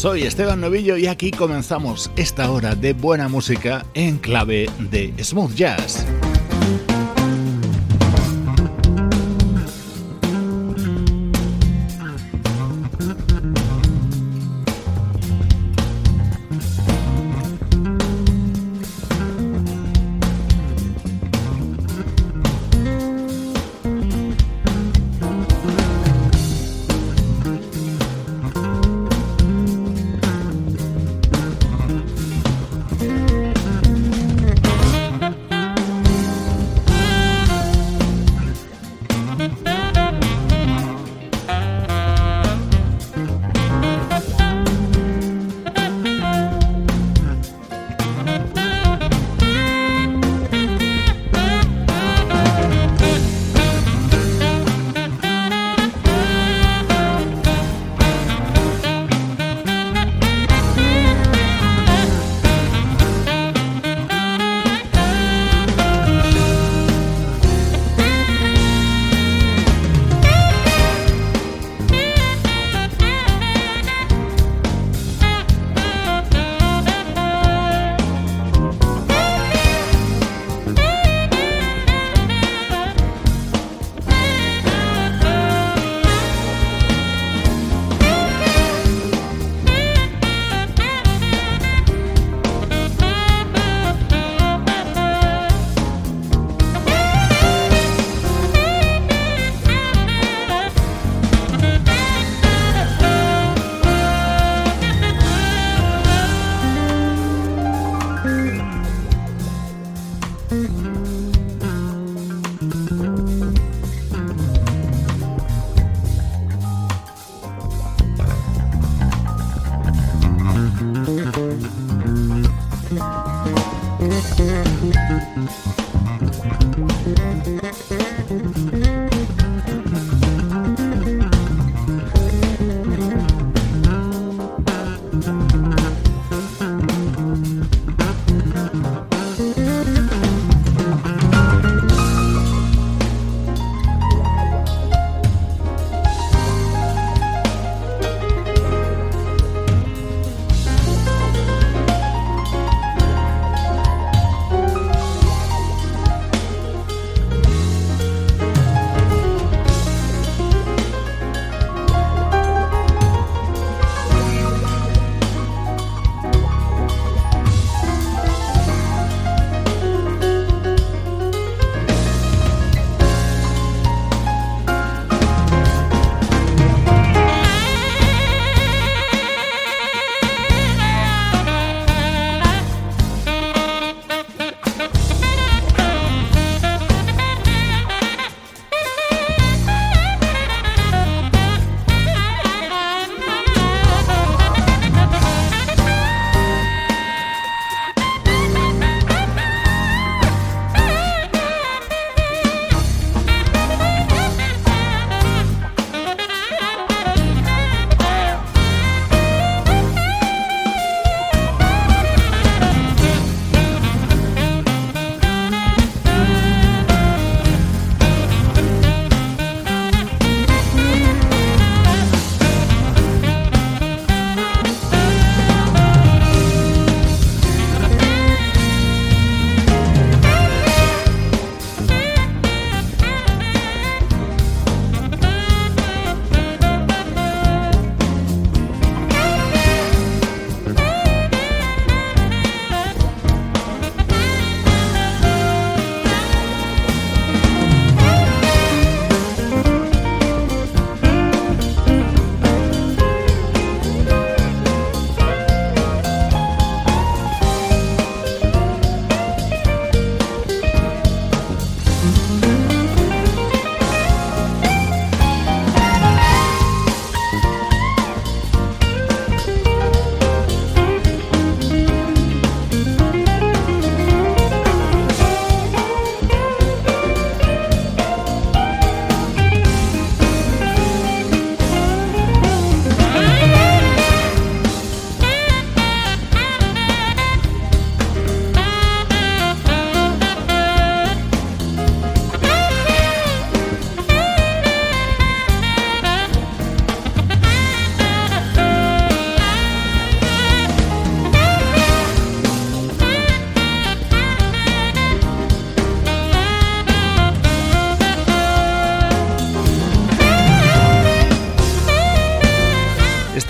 Soy Esteban Novillo y aquí comenzamos esta hora de buena música en clave de smooth jazz.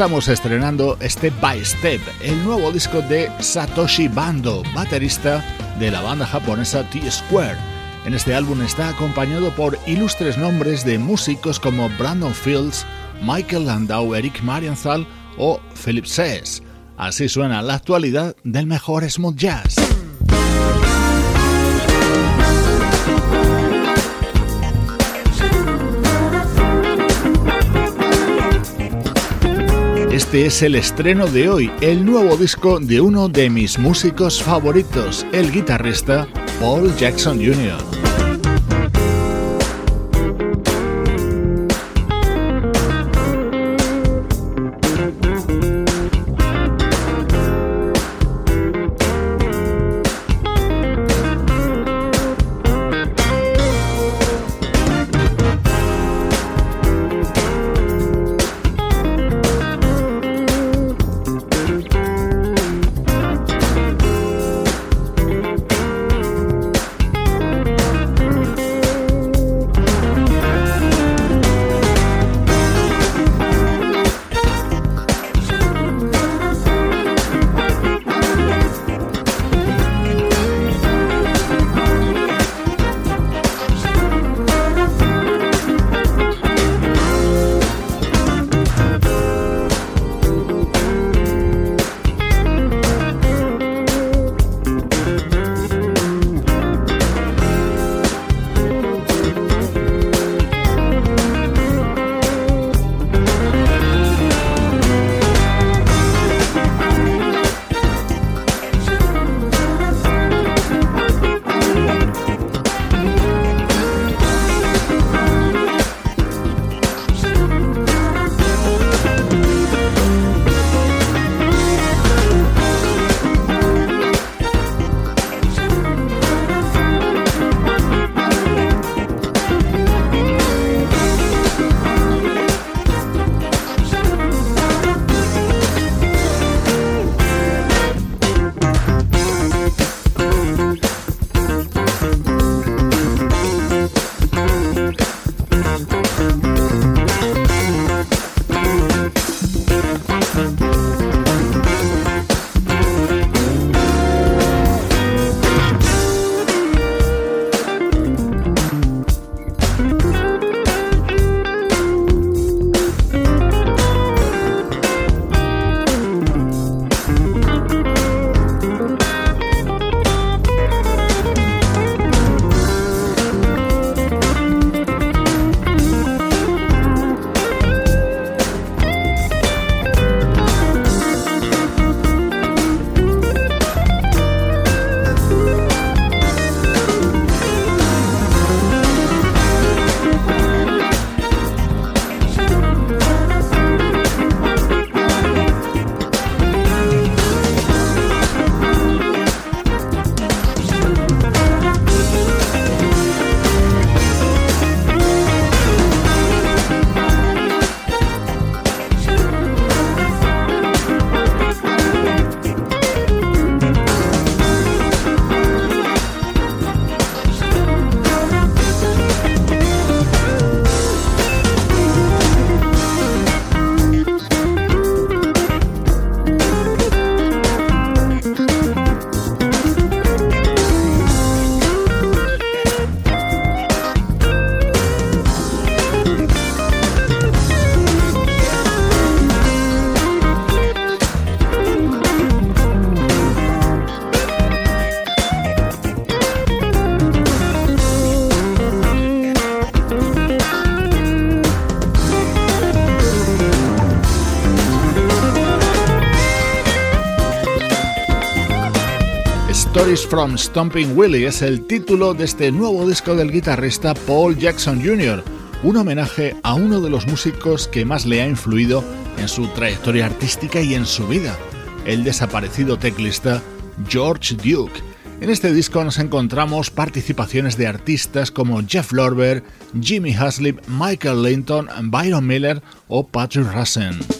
Estamos estrenando Step by Step, el nuevo disco de Satoshi Bando, baterista de la banda japonesa T-Square. En este álbum está acompañado por ilustres nombres de músicos como Brandon Fields, Michael Landau, Eric Marienthal o Philip Sess. Así suena la actualidad del mejor smooth jazz. Este es el estreno de hoy, el nuevo disco de uno de mis músicos favoritos, el guitarrista Paul Jackson Jr. from Stomping Willie es el título de este nuevo disco del guitarrista Paul Jackson Jr., un homenaje a uno de los músicos que más le ha influido en su trayectoria artística y en su vida, el desaparecido teclista George Duke. En este disco nos encontramos participaciones de artistas como Jeff Lorber, Jimmy Haslip, Michael Linton, Byron Miller o Patrick Russen.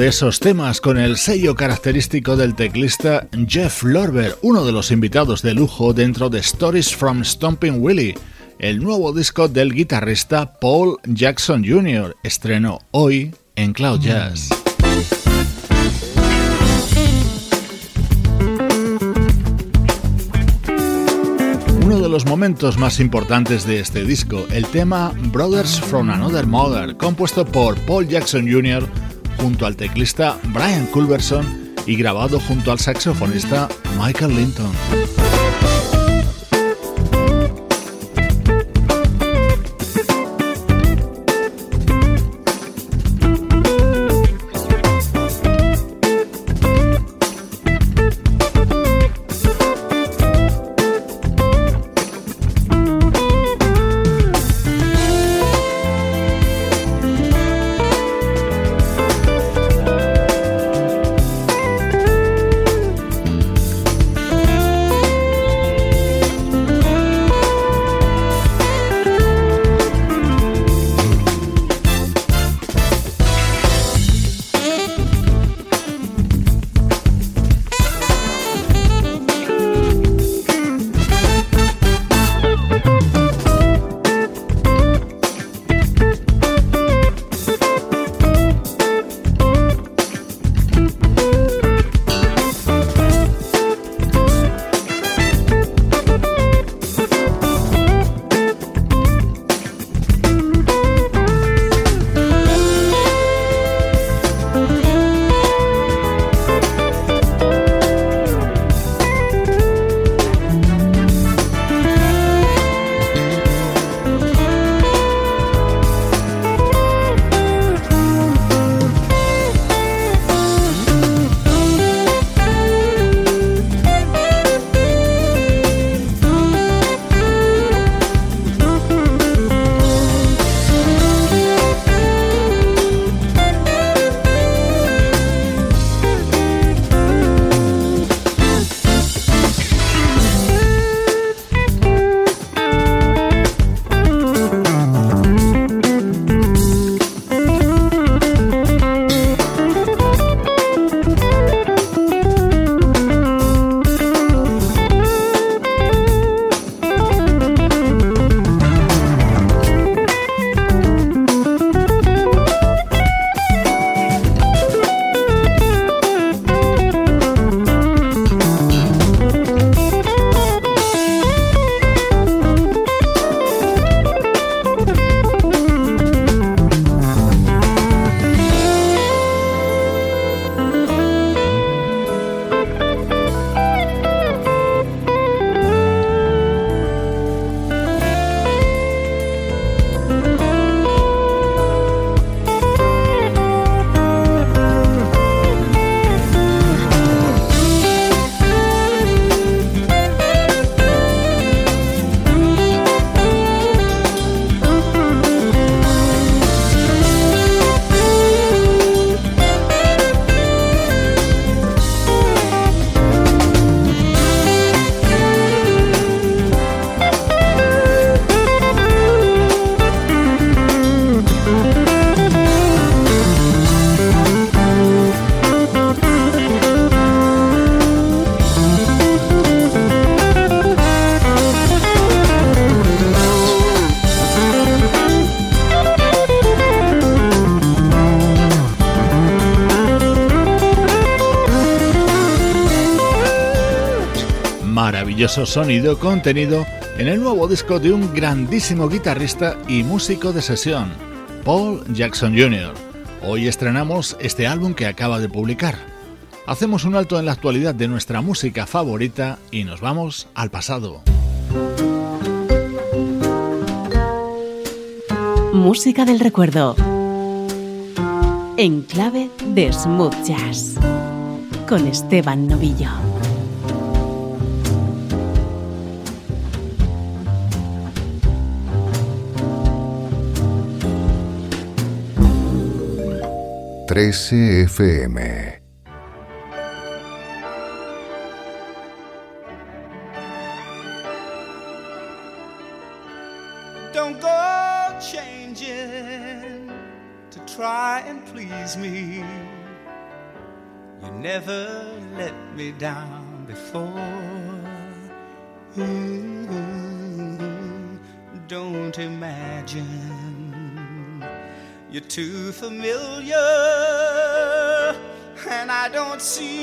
De esos temas con el sello característico del teclista Jeff Lorber, uno de los invitados de lujo dentro de Stories from Stomping Willie, el nuevo disco del guitarrista Paul Jackson Jr., estrenó hoy en Cloud Jazz. Uno de los momentos más importantes de este disco, el tema Brothers from Another Mother, compuesto por Paul Jackson Jr., junto al teclista Brian Culberson y grabado junto al saxofonista Michael Linton. Sonido contenido en el nuevo disco de un grandísimo guitarrista y músico de sesión, Paul Jackson Jr. Hoy estrenamos este álbum que acaba de publicar. Hacemos un alto en la actualidad de nuestra música favorita y nos vamos al pasado. Música del recuerdo. En clave de smooth jazz. Con Esteban Novillo. 13 FM. See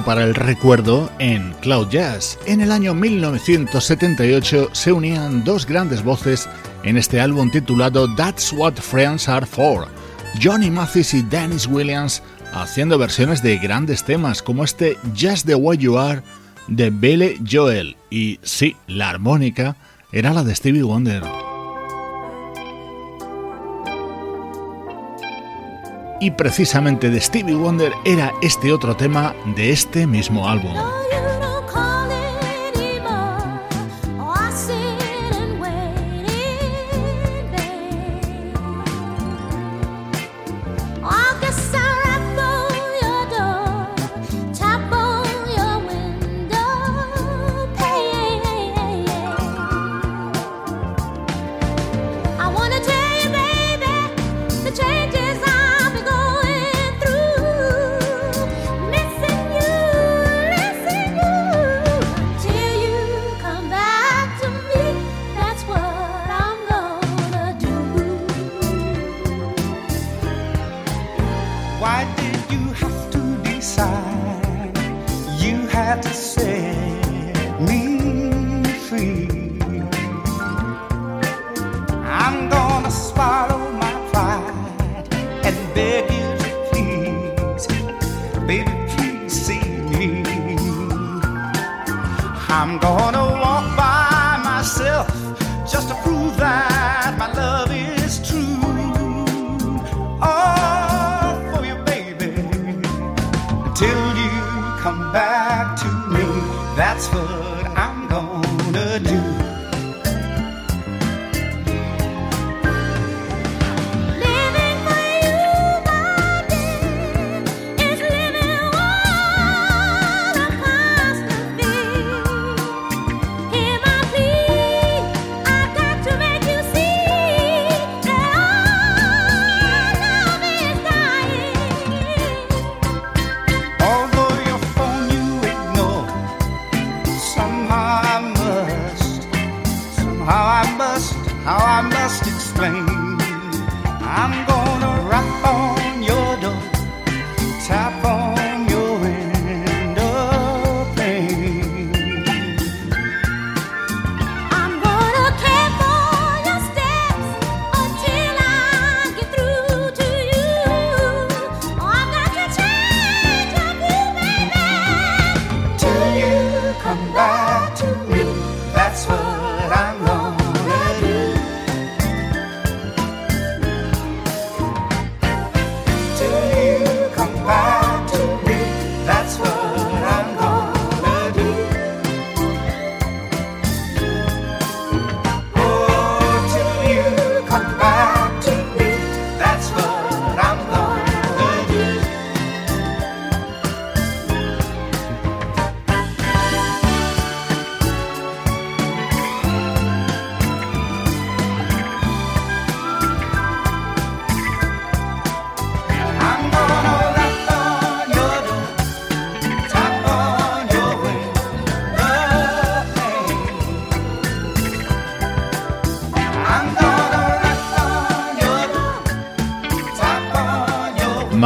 Para el recuerdo en Cloud Jazz. En el año 1978 se unían dos grandes voces en este álbum titulado That's What Friends Are For. Johnny Mathis y Dennis Williams haciendo versiones de grandes temas como este Just the Way You Are de Billy Joel. Y sí, la armónica era la de Stevie Wonder. Y precisamente de Stevie Wonder era este otro tema de este mismo álbum.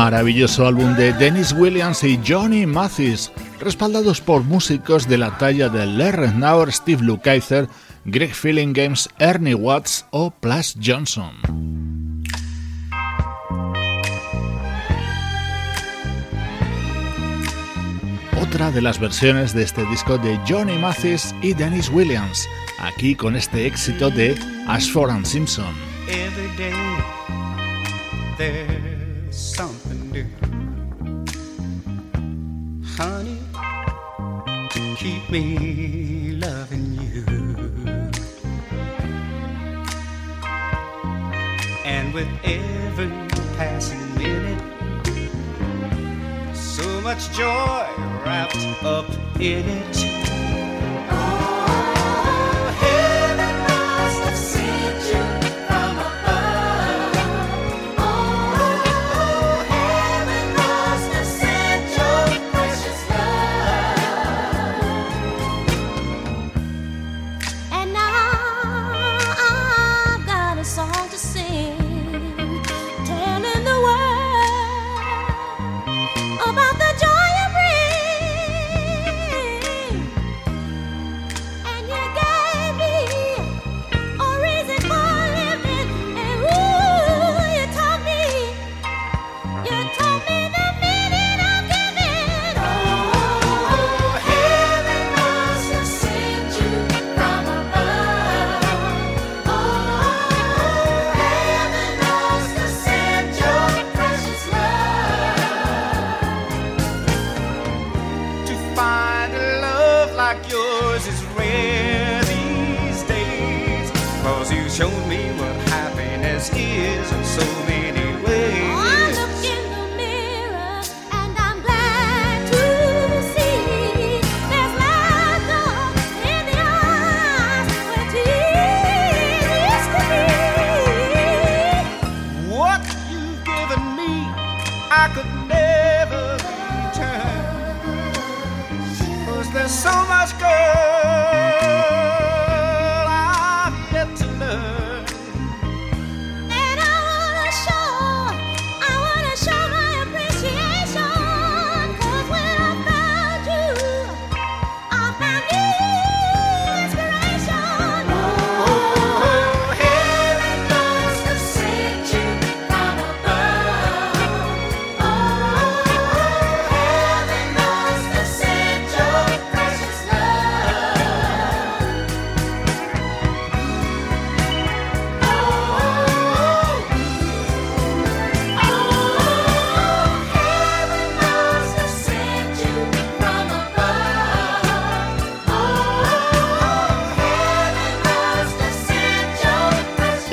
Maravilloso álbum de Dennis Williams y Johnny Mathis, respaldados por músicos de la talla de Larry Nauer, Steve Lukather, Greg Feeling Games, Ernie Watts o Plus Johnson. Otra de las versiones de este disco de Johnny Mathis y Dennis Williams, aquí con este éxito de Ashford and Simpson. Something new. Honey, keep me loving you. And with every passing minute, so much joy wrapped up in it. I could never return. Cause there's so much good.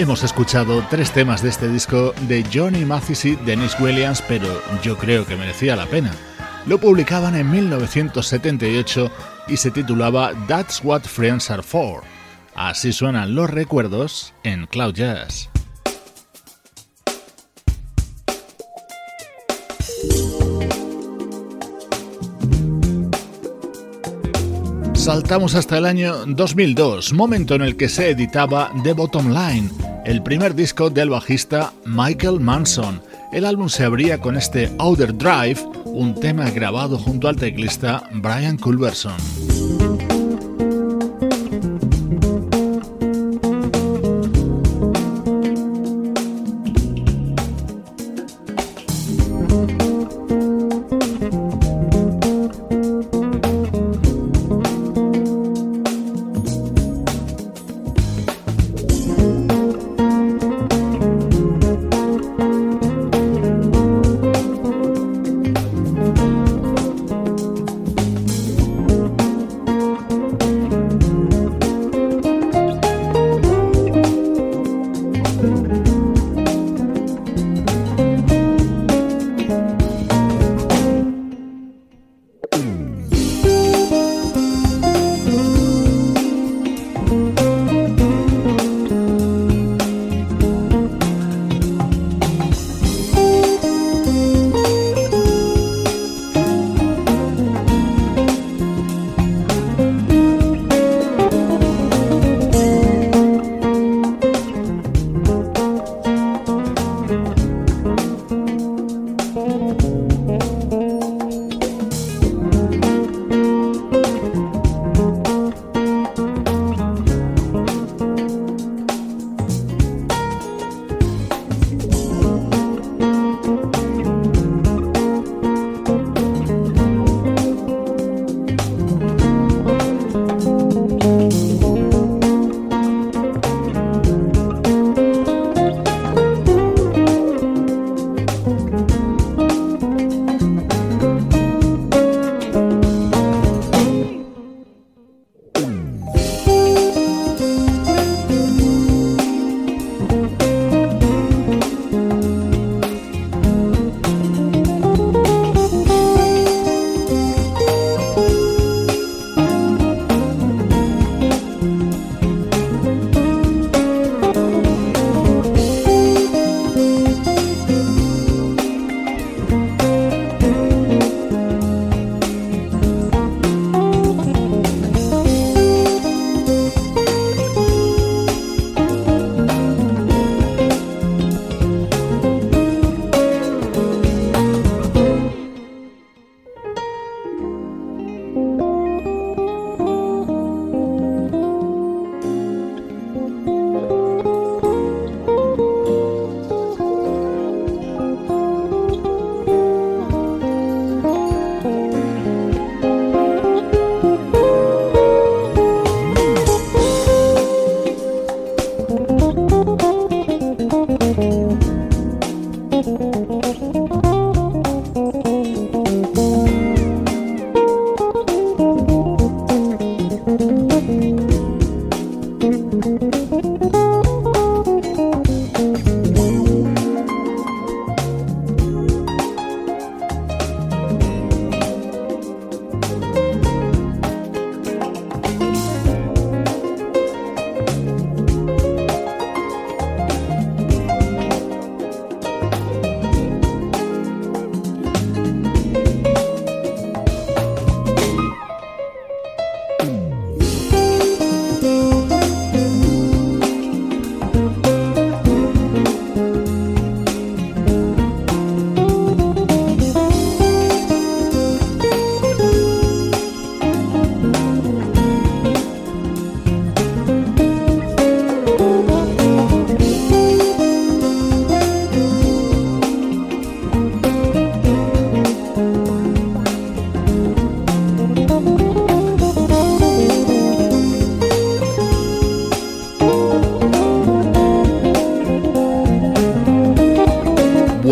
Hemos escuchado tres temas de este disco de Johnny Mathis y Dennis Williams, pero yo creo que merecía la pena. Lo publicaban en 1978 y se titulaba That's What Friends Are For. Así suenan los recuerdos en Cloud Jazz. Saltamos hasta el año 2002, momento en el que se editaba The Bottom Line el primer disco del bajista Michael Manson. El álbum se abría con este Outer Drive, un tema grabado junto al teclista Brian Culberson.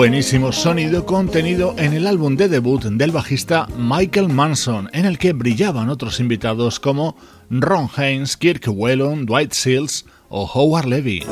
Buenísimo sonido contenido en el álbum de debut del bajista Michael Manson, en el que brillaban otros invitados como Ron Haynes, Kirk Whelan, Dwight Seals o Howard Levy.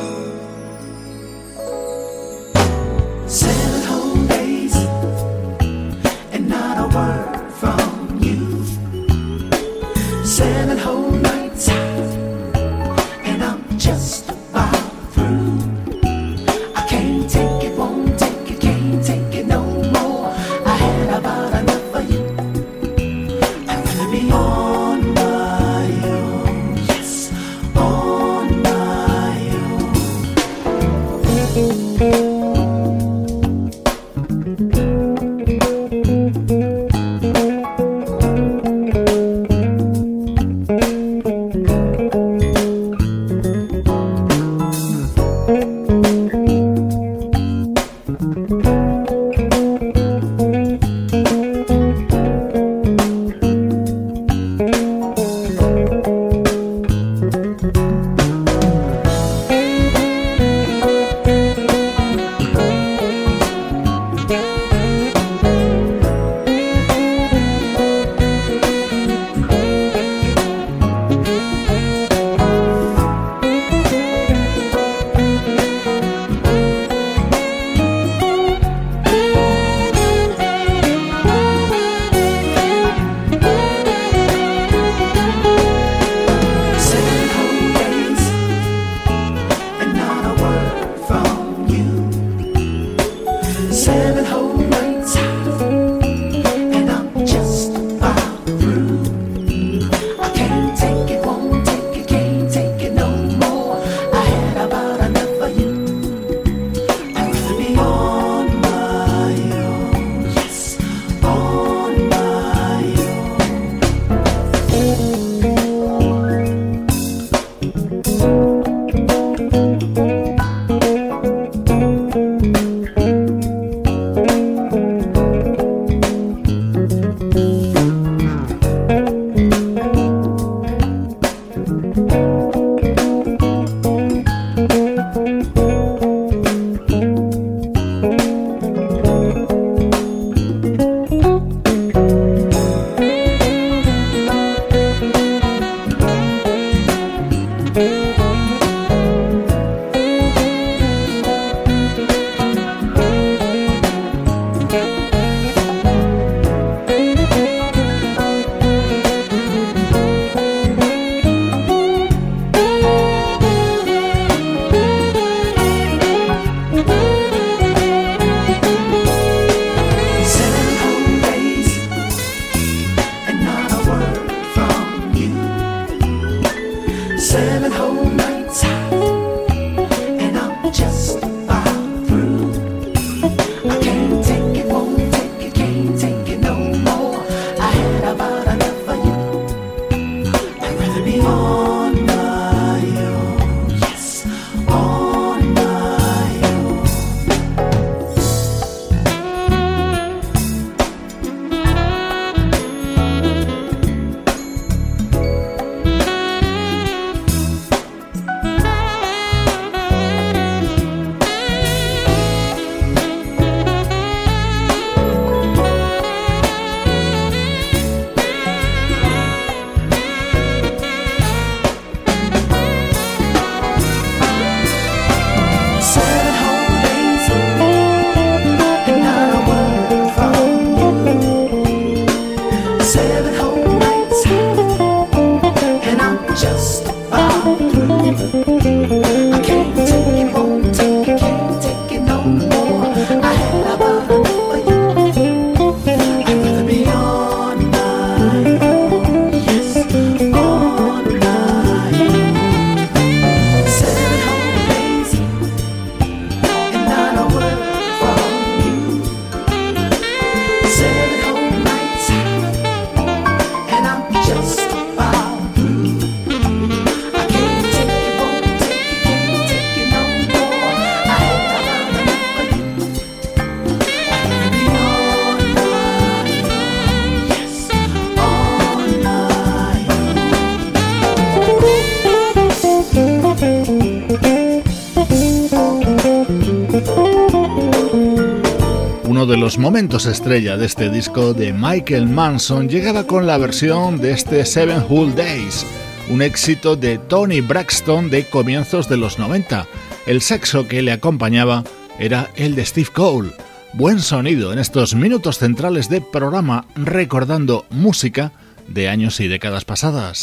Momentos estrella de este disco de Michael Manson llegaba con la versión de este Seven Whole Days, un éxito de Tony Braxton de comienzos de los 90. El sexo que le acompañaba era el de Steve Cole. Buen sonido en estos minutos centrales de programa recordando música de años y décadas pasadas.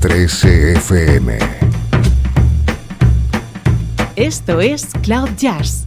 13 FM. Esto es Cloud Jazz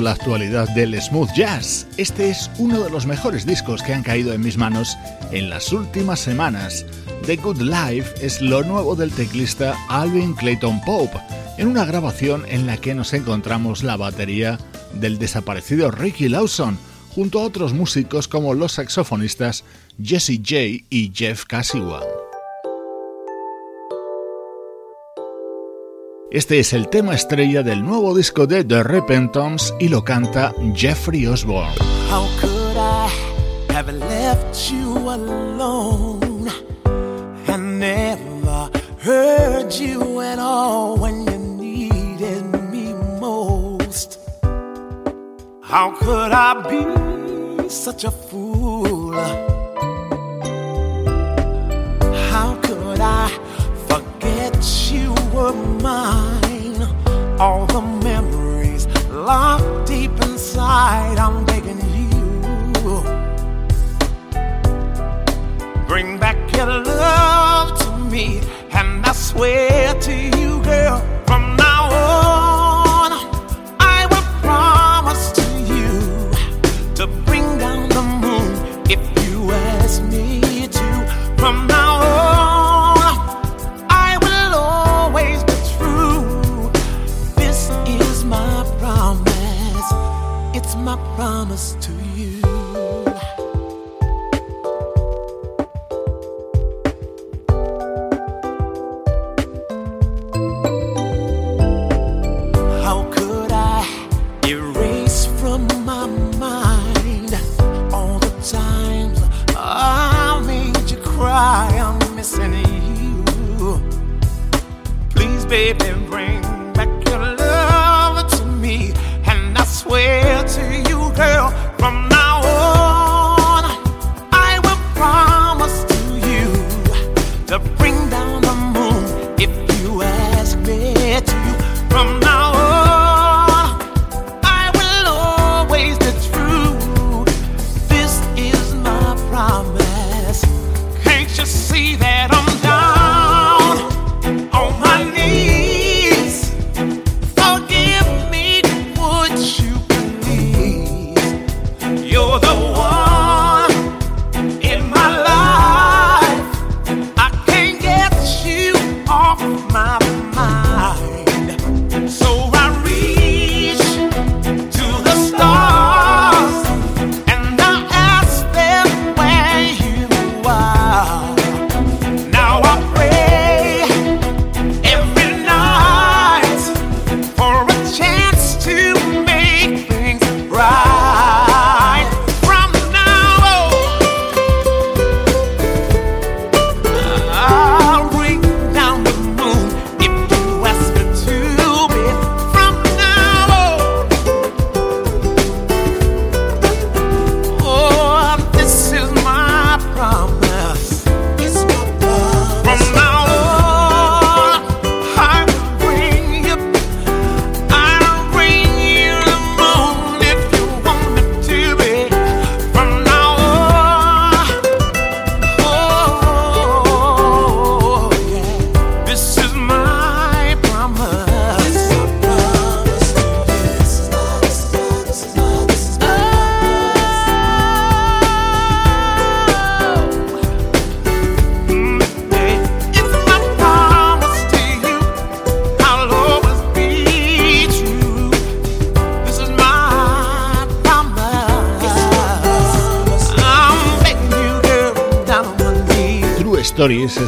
la actualidad del smooth jazz. Este es uno de los mejores discos que han caído en mis manos en las últimas semanas. The Good Life es lo nuevo del teclista Alvin Clayton Pope, en una grabación en la que nos encontramos la batería del desaparecido Ricky Lawson, junto a otros músicos como los saxofonistas Jesse J y Jeff Cassiwa. Este es el tema estrella del nuevo disco de The Repentance y lo canta Jeffrey Osborne. How could I have left you alone? I never heard you at all when you needed me most. How could I be such a fool? How could I? were mine. All the memories locked deep inside. I'm begging you. Bring back your love to me, and I swear to you, girl, from now.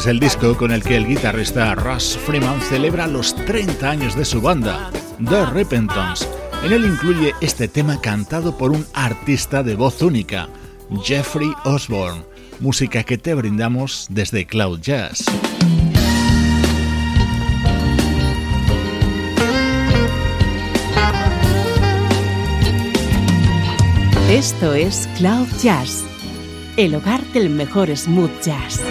el disco con el que el guitarrista Russ Freeman celebra los 30 años de su banda, The Repentance. En él incluye este tema cantado por un artista de voz única, Jeffrey Osborne, música que te brindamos desde Cloud Jazz. Esto es Cloud Jazz, el hogar del mejor smooth jazz.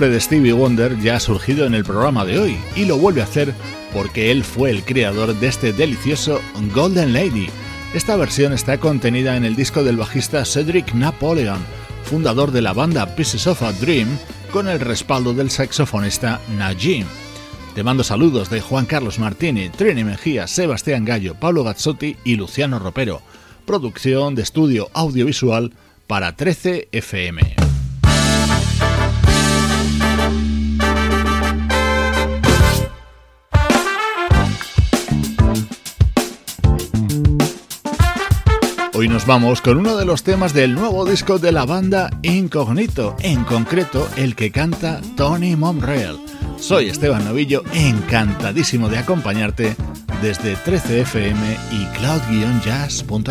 Nombre de Stevie Wonder ya ha surgido en el programa de hoy y lo vuelve a hacer porque él fue el creador de este delicioso Golden Lady. Esta versión está contenida en el disco del bajista Cedric Napoleon, fundador de la banda Pieces of a Dream, con el respaldo del saxofonista Najim. Te mando saludos de Juan Carlos Martini, Trini Mejía, Sebastián Gallo, Pablo Gazzotti y Luciano Ropero. Producción de estudio audiovisual para 13 FM. Hoy nos vamos con uno de los temas del nuevo disco de la banda Incognito, en concreto el que canta Tony Monreal. Soy Esteban Novillo, encantadísimo de acompañarte desde 13fm y cloud-jazz.com.